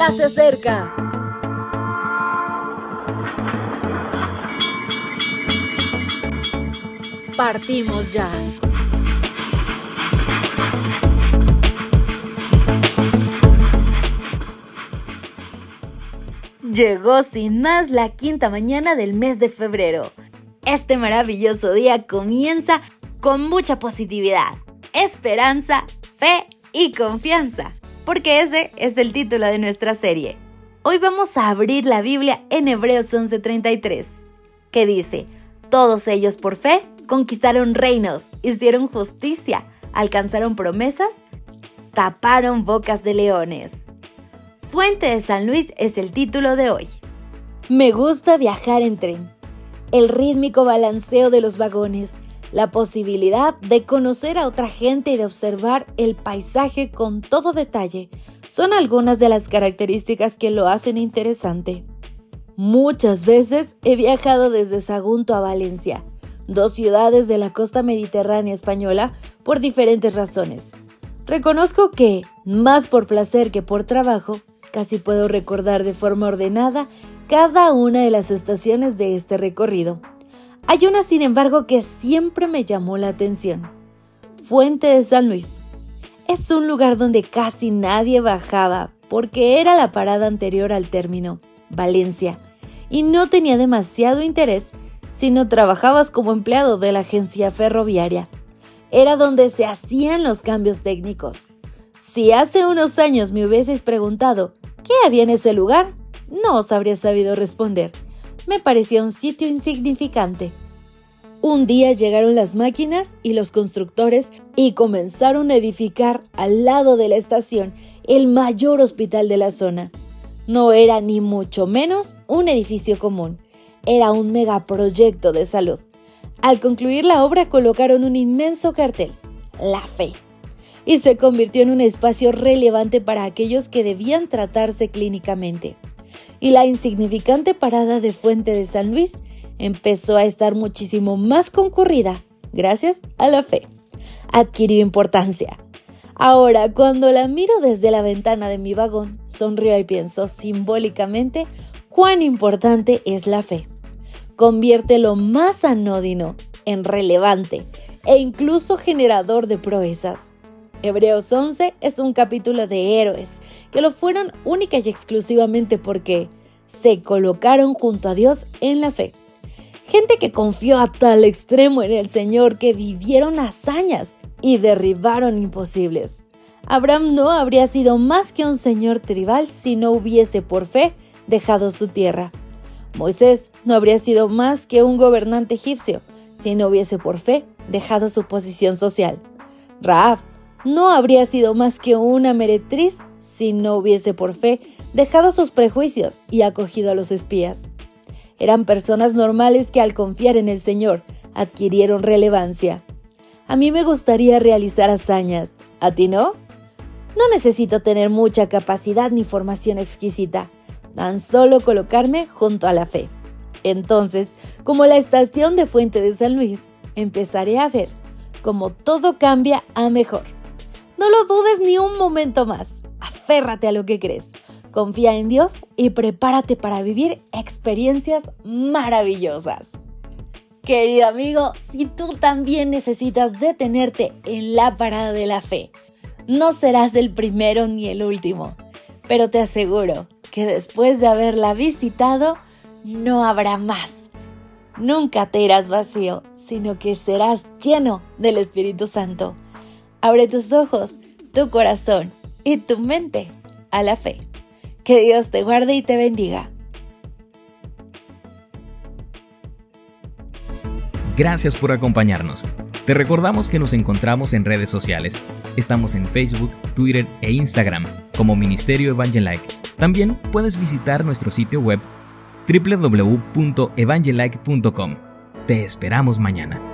ya se acerca. Partimos ya. Llegó sin más la quinta mañana del mes de febrero. Este maravilloso día comienza con mucha positividad, esperanza, fe y confianza, porque ese es el título de nuestra serie. Hoy vamos a abrir la Biblia en Hebreos 11:33, que dice, todos ellos por fe conquistaron reinos, hicieron justicia, alcanzaron promesas, taparon bocas de leones. Fuente de San Luis es el título de hoy. Me gusta viajar en tren. El rítmico balanceo de los vagones, la posibilidad de conocer a otra gente y de observar el paisaje con todo detalle son algunas de las características que lo hacen interesante. Muchas veces he viajado desde Sagunto a Valencia, dos ciudades de la costa mediterránea española, por diferentes razones. Reconozco que, más por placer que por trabajo, casi puedo recordar de forma ordenada cada una de las estaciones de este recorrido. Hay una, sin embargo, que siempre me llamó la atención. Fuente de San Luis. Es un lugar donde casi nadie bajaba porque era la parada anterior al término, Valencia, y no tenía demasiado interés si no trabajabas como empleado de la agencia ferroviaria. Era donde se hacían los cambios técnicos. Si hace unos años me hubieses preguntado qué había en ese lugar, no os habría sabido responder me parecía un sitio insignificante. Un día llegaron las máquinas y los constructores y comenzaron a edificar al lado de la estación el mayor hospital de la zona. No era ni mucho menos un edificio común, era un megaproyecto de salud. Al concluir la obra colocaron un inmenso cartel, La Fe, y se convirtió en un espacio relevante para aquellos que debían tratarse clínicamente y la insignificante parada de Fuente de San Luis empezó a estar muchísimo más concurrida gracias a la fe. Adquirió importancia. Ahora, cuando la miro desde la ventana de mi vagón, sonrío y pienso simbólicamente cuán importante es la fe. Convierte lo más anódino en relevante e incluso generador de proezas. Hebreos 11 es un capítulo de héroes que lo fueron única y exclusivamente porque se colocaron junto a Dios en la fe. Gente que confió a tal extremo en el Señor que vivieron hazañas y derribaron imposibles. Abraham no habría sido más que un señor tribal si no hubiese por fe dejado su tierra. Moisés no habría sido más que un gobernante egipcio si no hubiese por fe dejado su posición social. Raab no habría sido más que una meretriz si no hubiese por fe dejado sus prejuicios y acogido a los espías. Eran personas normales que al confiar en el Señor adquirieron relevancia. A mí me gustaría realizar hazañas, ¿a ti no? No necesito tener mucha capacidad ni formación exquisita, tan solo colocarme junto a la fe. Entonces, como la estación de Fuente de San Luis, empezaré a ver cómo todo cambia a mejor. No lo dudes ni un momento más. Aférrate a lo que crees. Confía en Dios y prepárate para vivir experiencias maravillosas. Querido amigo, si tú también necesitas detenerte en la parada de la fe, no serás el primero ni el último, pero te aseguro que después de haberla visitado, no habrá más. Nunca te irás vacío, sino que serás lleno del Espíritu Santo. Abre tus ojos, tu corazón y tu mente a la fe. Que Dios te guarde y te bendiga. Gracias por acompañarnos. Te recordamos que nos encontramos en redes sociales. Estamos en Facebook, Twitter e Instagram como Ministerio Evangelike. También puedes visitar nuestro sitio web www.evangelike.com. Te esperamos mañana.